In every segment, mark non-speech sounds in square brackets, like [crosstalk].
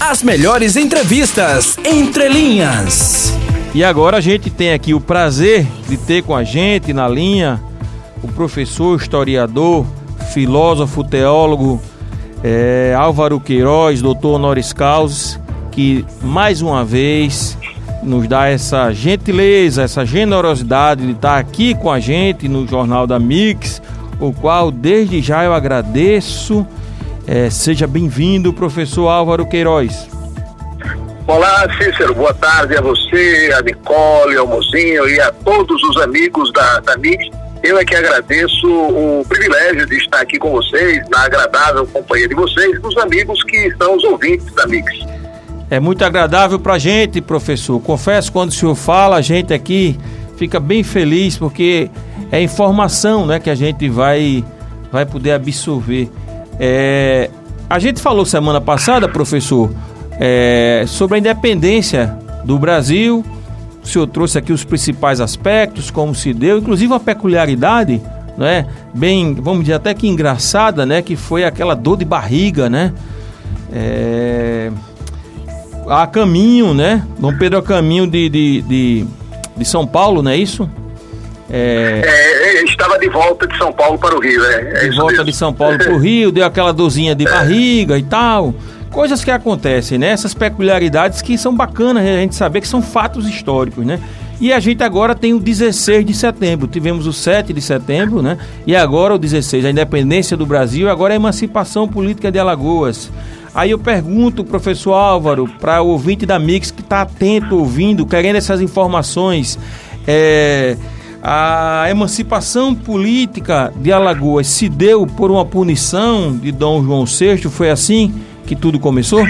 As melhores entrevistas entre linhas. E agora a gente tem aqui o prazer de ter com a gente na linha o professor, historiador, filósofo, teólogo é, Álvaro Queiroz, doutor honoris causa, que mais uma vez nos dá essa gentileza, essa generosidade de estar aqui com a gente no Jornal da Mix, o qual desde já eu agradeço. É, seja bem-vindo, professor Álvaro Queiroz. Olá, Cícero, boa tarde a você, a Nicole, ao Mozinho e a todos os amigos da, da Mix. Eu é que agradeço o privilégio de estar aqui com vocês, na agradável companhia de vocês, dos amigos que são os ouvintes da Mix. É muito agradável para a gente, professor. Confesso, quando o senhor fala, a gente aqui fica bem feliz, porque é informação né, que a gente vai, vai poder absorver. É, a gente falou semana passada, professor, é, sobre a independência do Brasil. O senhor trouxe aqui os principais aspectos, como se deu, inclusive uma peculiaridade, né? Bem, vamos dizer até que engraçada, né? Que foi aquela dor de barriga, né? É, a caminho, né? Dom Pedro a caminho de, de, de, de São Paulo, não é isso? É... É, estava de volta de São Paulo para o Rio, né? É de volta mesmo. de São Paulo para o Rio, deu aquela dorzinha de é. barriga e tal. Coisas que acontecem, né? Essas peculiaridades que são bacanas a gente saber que são fatos históricos, né? E a gente agora tem o 16 de setembro. Tivemos o 7 de setembro, né? E agora o 16, a independência do Brasil, agora a emancipação política de Alagoas. Aí eu pergunto, professor Álvaro, para o ouvinte da Mix que está atento, ouvindo, querendo essas informações, é, a emancipação política de Alagoas se deu por uma punição de Dom João VI? Foi assim que tudo começou?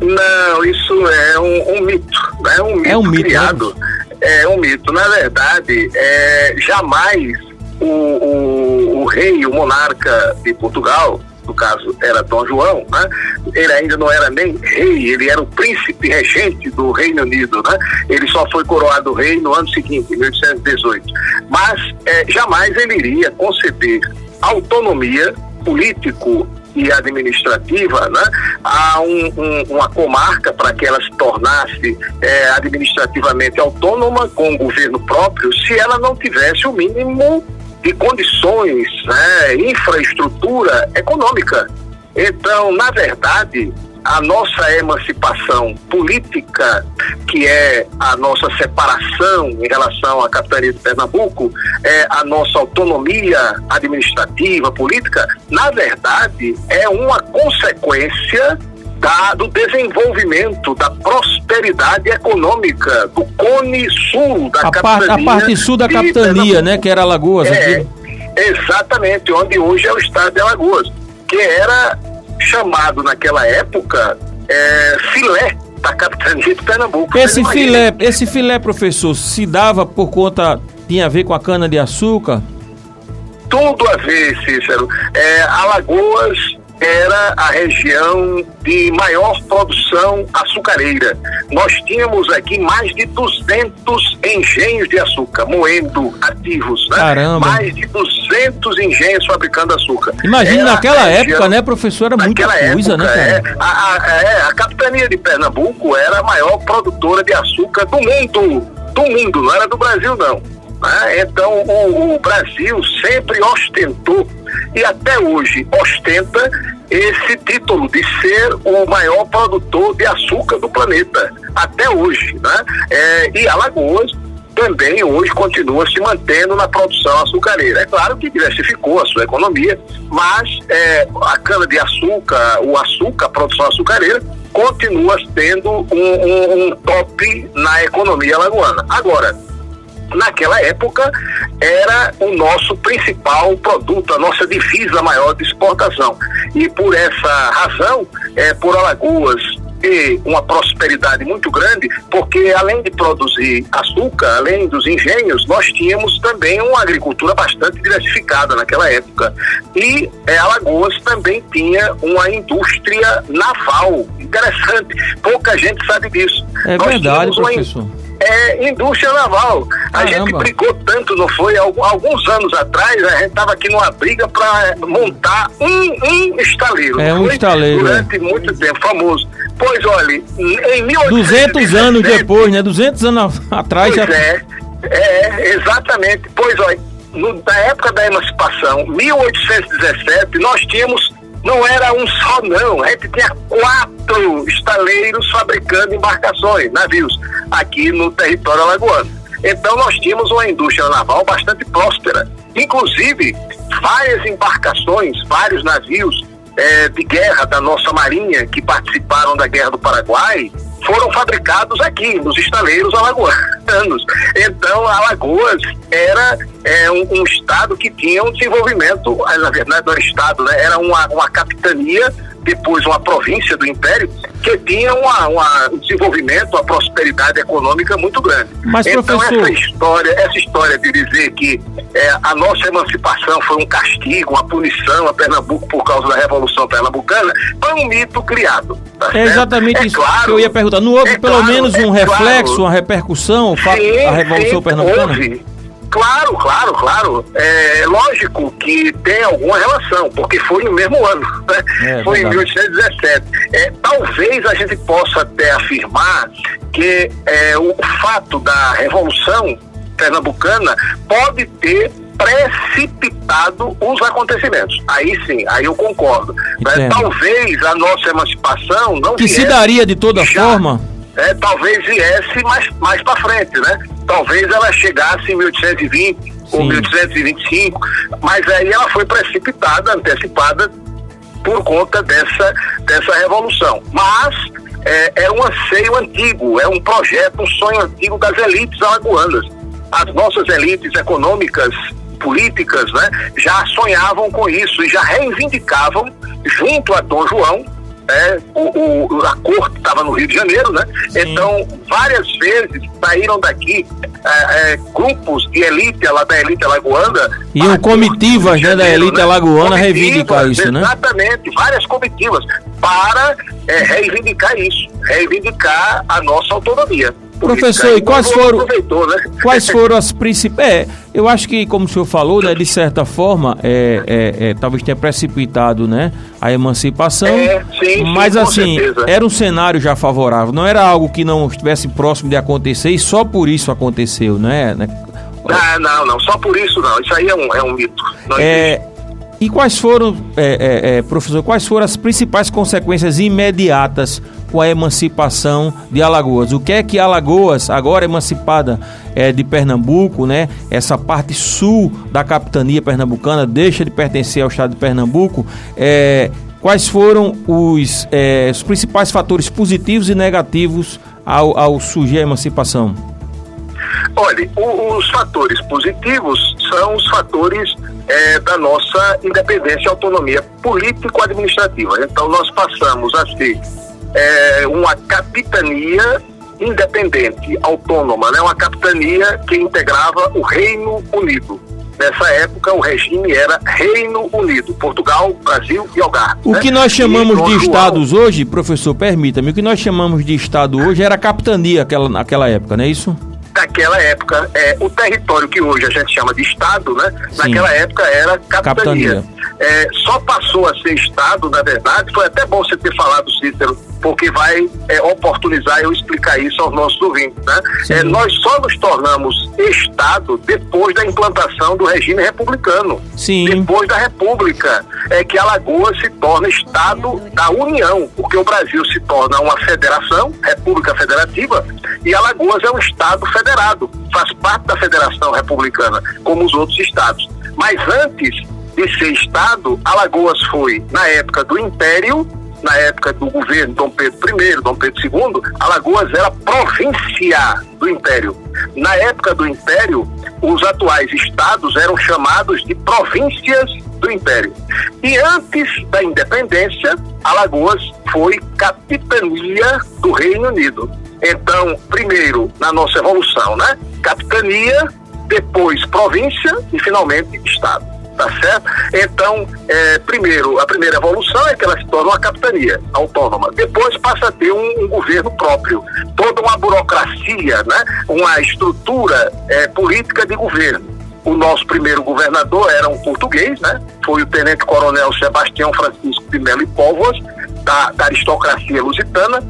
Não, isso é um, um mito, né? um mito, é um mito criado. Né? É um mito. Na verdade, é, jamais o, o, o rei, o monarca de Portugal, no caso era Dom João, né? ele ainda não era nem rei, ele era o príncipe regente do Reino Unido, né? ele só foi coroado rei no ano seguinte, em 1818. Mas é, jamais ele iria conceder autonomia político e administrativa né, a um, um, uma comarca para que ela se tornasse é, administrativamente autônoma com o governo próprio se ela não tivesse o mínimo de condições, né, infraestrutura econômica. Então, na verdade, a nossa emancipação política, que é a nossa separação em relação à capitania de Pernambuco, é a nossa autonomia administrativa, política, na verdade, é uma consequência da, do desenvolvimento, da prosperidade econômica do Cone Sul da a capitania. Par, a parte sul da capitania, né, que era Alagoas. É, aqui. exatamente, onde hoje é o estado de Alagoas, que era chamado naquela época é, filé da capitania de Pernambuco. Esse filé, esse filé, professor, se dava por conta, tinha a ver com a cana de açúcar? Tudo a ver, Cícero. É, Alagoas era a região de maior produção açucareira. Nós tínhamos aqui mais de 200 engenhos de açúcar, moendo ativos, né? Caramba. Mais de 200 engenhos fabricando açúcar. Imagina naquela época, né, professora, muita coisa, né, época, né? É, a, a, é, a capitania de Pernambuco era a maior produtora de açúcar do mundo, do mundo, não era do Brasil, não. Né? Então, o, o Brasil sempre ostentou e até hoje ostenta esse título de ser o maior produtor de açúcar do planeta, até hoje. Né? É, e Alagoas também hoje continua se mantendo na produção açucareira. É claro que diversificou a sua economia, mas é, a cana-de-açúcar, o açúcar, a produção açucareira, continua tendo um, um, um top na economia alagoana. Agora, naquela época era o nosso principal produto, a nossa divisa maior de exportação. E por essa razão, é, por Alagoas ter uma prosperidade muito grande, porque além de produzir açúcar, além dos engenhos, nós tínhamos também uma agricultura bastante diversificada naquela época. E é, Alagoas também tinha uma indústria naval interessante. Pouca gente sabe disso. É nós verdade, professor é indústria naval. A gente brigou tanto, não foi? Alguns anos atrás, a gente estava aqui numa briga para montar um, um estaleiro. É um estaleiro. Durante é. muito tempo, famoso. Pois olha, em 1817... 200 anos depois, né? 200 anos atrás pois já... é, é, exatamente. Pois olha, no, na época da emancipação, 1817, nós tínhamos, não era um só não, a gente tinha quatro estaleiros fabricando embarcações, navios, aqui no território alagoano. Então nós tínhamos uma indústria naval bastante próspera. Inclusive, várias embarcações, vários navios é, de guerra da nossa marinha que participaram da Guerra do Paraguai foram fabricados aqui, nos estaleiros alagoanos. Então, Alagoas era é, um, um, estado que tinha um desenvolvimento, na verdade não era estado, né? era uma, uma capitania depois uma província do Império, que tinha uma, uma, um desenvolvimento, uma prosperidade econômica muito grande. Mas, então, professor... essa história, essa história de dizer que é, a nossa emancipação foi um castigo, uma punição a Pernambuco por causa da Revolução Pernambucana, foi um mito criado. Tá é exatamente é isso claro, que eu ia perguntar. Não houve é pelo claro, menos um é reflexo, claro. uma repercussão, o fato da Revolução sim, Pernambucana? Houve. Claro, claro, claro. É lógico que tem alguma relação, porque foi no mesmo ano, [laughs] né? É, foi verdade. em 1817. É, talvez a gente possa até afirmar que é, o fato da Revolução Pernambucana pode ter precipitado os acontecimentos. Aí sim, aí eu concordo. Né? Talvez a nossa emancipação não que se daria de toda forma. É, talvez viesse mais, mais para frente, né? Talvez ela chegasse em 1820 Sim. ou 1825, mas aí ela foi precipitada, antecipada por conta dessa, dessa revolução. Mas é, é um anseio antigo, é um projeto, um sonho antigo das elites alagoanas. As nossas elites econômicas, políticas, né, já sonhavam com isso e já reivindicavam, junto a Dom João, é, o, o, a corte estava no Rio de Janeiro, né? Sim. Então, várias vezes saíram daqui é, é, grupos de elite lá da elite alagoana. E um comitivas né, da elite né? alagoana reivindicar isso, né? Exatamente, várias comitivas para é, reivindicar isso, reivindicar a nossa autonomia. Professor, e quais foram, né? quais [laughs] foram as principais. É, eu acho que, como o senhor falou, né, de certa forma, é, é, é talvez tenha precipitado né, a emancipação. É, sim, mas sim, assim, certeza. era um cenário já favorável, não era algo que não estivesse próximo de acontecer e só por isso aconteceu, né? né? Não, não, não, só por isso não. Isso aí é um, é um mito. Não é, e quais foram, é, professor, quais foram as principais consequências imediatas com a emancipação de Alagoas? O que é que Alagoas, agora emancipada é, de Pernambuco, né? Essa parte sul da capitania pernambucana deixa de pertencer ao estado de Pernambuco. É, quais foram os, é, os principais fatores positivos e negativos ao, ao surgir a emancipação? Olha, o, os fatores positivos são os fatores é, da nossa independência e autonomia político-administrativa. Então, nós passamos a ser é, uma capitania independente, autônoma, né? uma capitania que integrava o Reino Unido. Nessa época, o regime era Reino Unido, Portugal, Brasil e Algarve. O né? que nós chamamos de estados hoje, professor, permita-me, o que nós chamamos de estado hoje era capitania naquela, naquela época, não é isso? Naquela época, é, o território que hoje a gente chama de Estado, né? Sim. Naquela época era capitania. capitania. É, só passou a ser Estado, na verdade, foi até bom você ter falado, Cícero, porque vai é, oportunizar eu explicar isso aos nossos ouvintes. Né? É, nós só nos tornamos Estado depois da implantação do regime republicano. Sim. Depois da República, é que Alagoas se torna Estado da União, porque o Brasil se torna uma federação, República Federativa, e Alagoas é um Estado federado, faz parte da Federação Republicana, como os outros estados. Mas antes de ser Estado, Alagoas foi, na época do Império, na época do governo Dom Pedro I, Dom Pedro II, Alagoas era província do Império. Na época do Império, os atuais estados eram chamados de províncias do Império. E antes da independência, Alagoas foi capitania do Reino Unido. Então, primeiro, na nossa evolução, né? Capitania, depois província e finalmente estado tá certo? Então, é, primeiro, a primeira evolução é que ela se torna uma capitania autônoma. Depois passa a ter um, um governo próprio, toda uma burocracia, né? uma estrutura é, política de governo. O nosso primeiro governador era um português, né? Foi o tenente-coronel Sebastião Francisco de Melo e Póvoas, da, da aristocracia lusitana,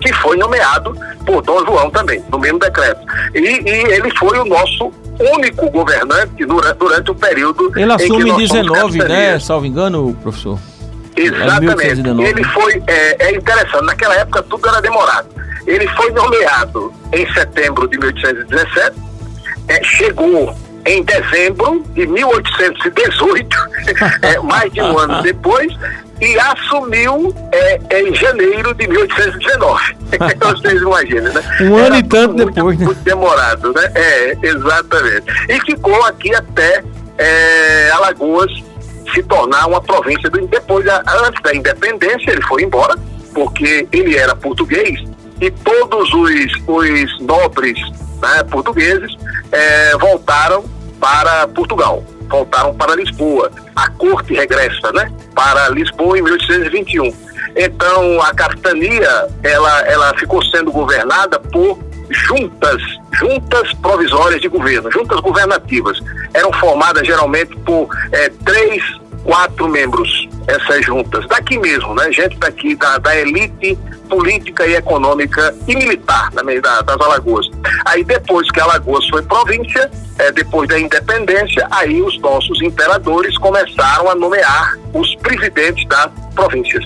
que foi nomeado por Dom João também, no mesmo decreto. E, e ele foi o nosso único governante durante, durante o período. Ele assume em 19, né? Salvo engano, professor. Exatamente. É ele foi. É, é interessante, naquela época tudo era demorado. Ele foi nomeado em setembro de 1817, é, chegou em dezembro de 1818, [laughs] é, mais de um ano depois, e assumiu é, em janeiro de 1819. [laughs] Vocês imaginam, né? Um ano Era e tanto muito, depois, né? Muito demorado, né? É, exatamente. E ficou aqui até é, Alagoas se tornar uma província do depois antes da independência ele foi embora porque ele era português e todos os, os nobres né, portugueses é, voltaram para Portugal, voltaram para Lisboa. A corte regressa né, para Lisboa em 1821. Então a capitania ela, ela ficou sendo governada por juntas, juntas provisórias de governo, juntas governativas. Eram formadas geralmente por é, três, quatro membros, essas juntas. Daqui mesmo, né? Gente daqui, da, da elite política e econômica e militar também da, das Alagoas. Aí depois que Alagoas foi província, é, depois da independência, aí os nossos imperadores começaram a nomear os presidentes das províncias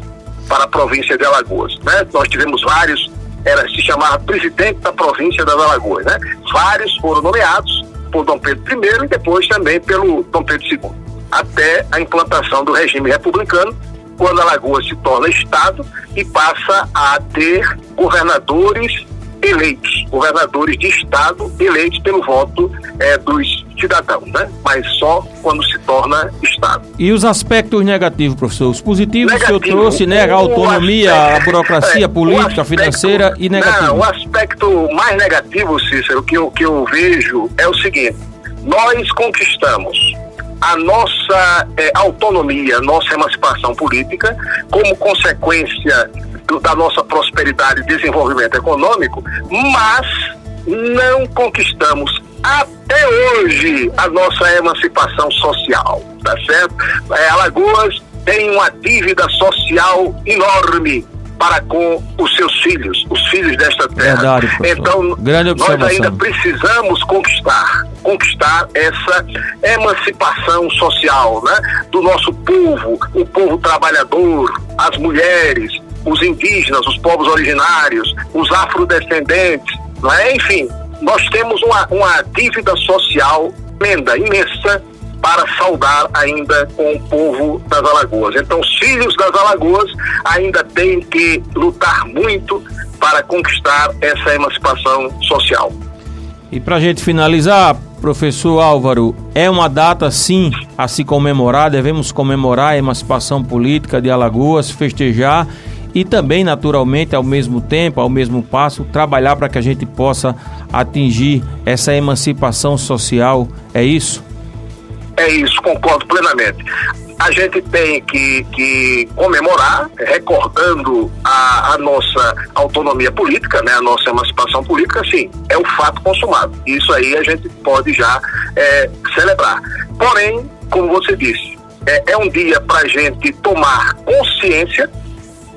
para a província de Alagoas. Né? Nós tivemos vários, era se chamava presidente da província das Alagoas. Né? Vários foram nomeados por Dom Pedro I e depois também pelo Dom Pedro II, até a implantação do regime republicano quando Alagoas se torna Estado e passa a ter governadores eleitos, governadores de Estado eleitos pelo voto é, dos cidadãos, né? Mas só quando se torna Estado. E os aspectos negativos, professor? Os positivos Negativo, que o senhor trouxe, né? A autonomia, aspecto, a burocracia [laughs] é, política, aspecto, financeira e negativo. Não, o aspecto mais negativo, Cícero, que eu, que eu vejo é o seguinte: nós conquistamos a nossa é, autonomia, nossa emancipação política, como consequência do, da nossa prosperidade e desenvolvimento econômico, mas não conquistamos até hoje a nossa emancipação social, tá certo? É, Alagoas tem uma dívida social enorme para com os seus filhos, os filhos desta terra. Verdade, então, nós ainda precisamos conquistar, conquistar essa emancipação social, né, do nosso povo, o povo trabalhador, as mulheres, os indígenas, os povos originários, os afrodescendentes, não é? Enfim, nós temos uma, uma dívida social tremenda, imensa para saudar ainda com o povo das Alagoas. Então, os filhos das Alagoas ainda têm que lutar muito para conquistar essa emancipação social. E para a gente finalizar, professor Álvaro, é uma data sim a se comemorar, devemos comemorar a emancipação política de Alagoas, festejar e também, naturalmente, ao mesmo tempo, ao mesmo passo, trabalhar para que a gente possa atingir essa emancipação social. É isso? É isso, concordo plenamente. A gente tem que, que comemorar, recordando a, a, nossa autonomia política, né, a nossa emancipação política, sim, é o fato consumado. Isso aí a gente pode já é, celebrar. Porém, como você disse, é, é um dia para a gente tomar consciência,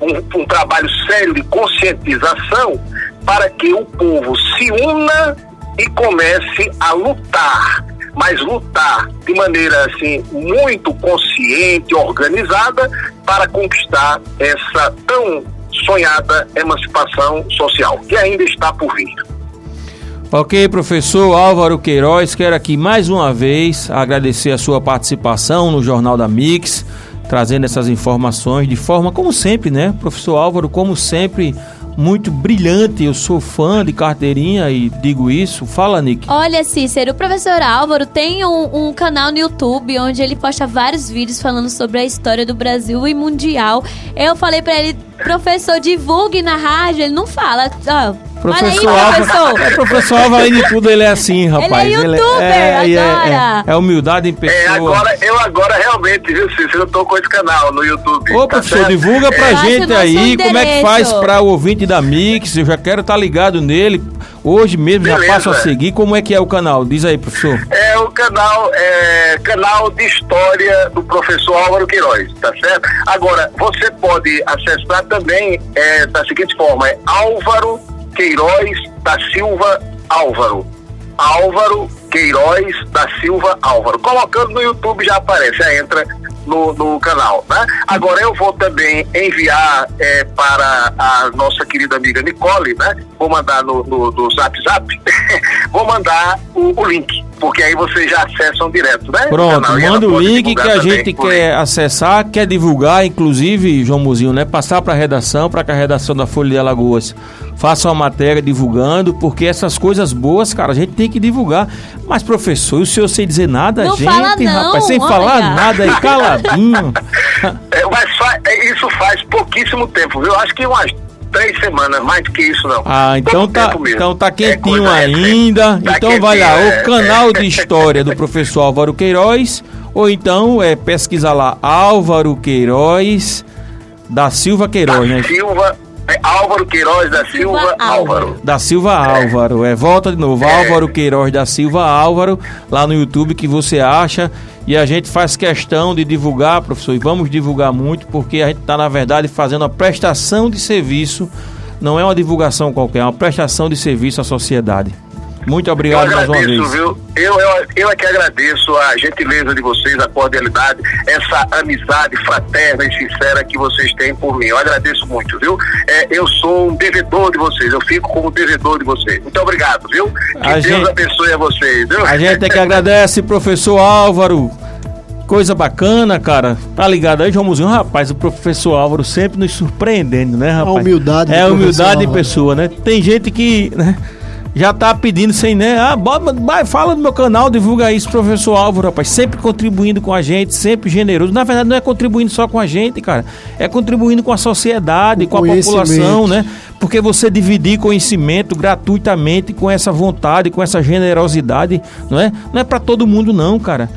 um, um trabalho sério de conscientização, para que o povo se una e comece a lutar mas lutar de maneira assim muito consciente, organizada para conquistar essa tão sonhada emancipação social que ainda está por vir. Ok, professor Álvaro Queiroz, quero aqui mais uma vez agradecer a sua participação no Jornal da Mix, trazendo essas informações de forma como sempre, né? Professor Álvaro, como sempre, muito brilhante. Eu sou fã de carteirinha e digo isso. Fala, Nick. Olha, Cícero, o professor Álvaro tem um, um, canal no YouTube onde ele posta vários vídeos falando sobre a história do Brasil e mundial. Eu falei para ele, professor, divulgue na rádio. Ele não fala. Ó, Professor aí, professor. É, [laughs] professor Alva, além de tudo, ele é assim, rapaz. Ele é youtuber ele é, é, agora. É, é, humildade em pessoa. É, agora, eu agora realmente, viu, Cícero, eu tô com esse canal no YouTube. Ô, tá professor, certo? divulga pra é. gente aí como é que faz pra o ouvinte da Mix. Eu já quero estar tá ligado nele. Hoje mesmo Beleza. já passo a seguir. Como é que é o canal? Diz aí, professor. É o canal, é, canal de história do professor Álvaro Queiroz, tá certo? Agora, você pode acessar também é, da seguinte forma, é Álvaro Queiroz da Silva Álvaro. Álvaro Queiroz da Silva Álvaro. Colocando no YouTube já aparece, já entra no, no canal. Né? Agora eu vou também enviar é, para a nossa querida amiga Nicole, né? Vou mandar no, no, no Zap Zap, [laughs] vou mandar o, o, link. Porque aí vocês já acessam direto, né? Pronto, manda o link que a gente quer acessar, quer divulgar, inclusive, João Muzinho, né? Passar para a redação, para que a redação da Folha de Alagoas faça uma matéria divulgando, porque essas coisas boas, cara, a gente tem que divulgar. Mas, professor, e o senhor sem dizer nada, não gente, fala não, rapaz, sem olha. falar nada aí, caladinho. [laughs] É, mas fa é, isso faz pouquíssimo tempo, viu? Acho que umas três semanas, mais do que isso não. Ah, então Pouco tá, tempo mesmo. então tá É quentinho coisa ainda. Tá então vai lá, quentinho, é. o canal de [laughs] história do professor Álvaro Queiroz, ou então é pesquisa lá Álvaro Queiroz da Silva Queiroz, da né? Silva, é Álvaro Queiroz da Silva, Silva Álvaro. Álvaro. Da Silva Álvaro, é, volta de novo, Álvaro Queiroz da Silva Álvaro, lá no YouTube que você acha. E a gente faz questão de divulgar, professor, e vamos divulgar muito, porque a gente está, na verdade, fazendo uma prestação de serviço, não é uma divulgação qualquer, é uma prestação de serviço à sociedade. Muito Eu obrigado mais uma agradeço, vez. viu? Eu, eu, eu é que agradeço a gentileza de vocês, a cordialidade, essa amizade fraterna e sincera que vocês têm por mim. Eu agradeço muito, viu? É, eu sou um devedor de vocês, eu fico como devedor de vocês. Muito obrigado, viu? Que A Deus gente- abençoe a vocês, viu? A gente é que agradece, professor Álvaro. Coisa bacana, cara. Tá ligado aí, João Muzinho? Rapaz, o professor Álvaro sempre nos surpreendendo, né, rapaz? humildade do É a humildade de pessoa, né? Tem gente que né, já tá pedindo sem, né? Ah, bota, vai, fala no meu canal, divulga isso, professor Álvaro, rapaz. Sempre contribuindo com a gente, sempre generoso. Na verdade, não é contribuindo só com a gente, cara. É contribuindo com a sociedade, Com com, a população, né? Porque você dividir conhecimento gratuitamente com essa vontade, com essa generosidade, não é? Não é para todo mundo não, cara.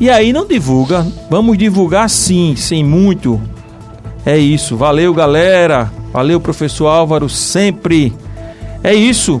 E aí não divulga. Vamos divulgar sim, sem muito. É isso. Valeu, galera. Valeu, professor Álvaro, sempre. É isso.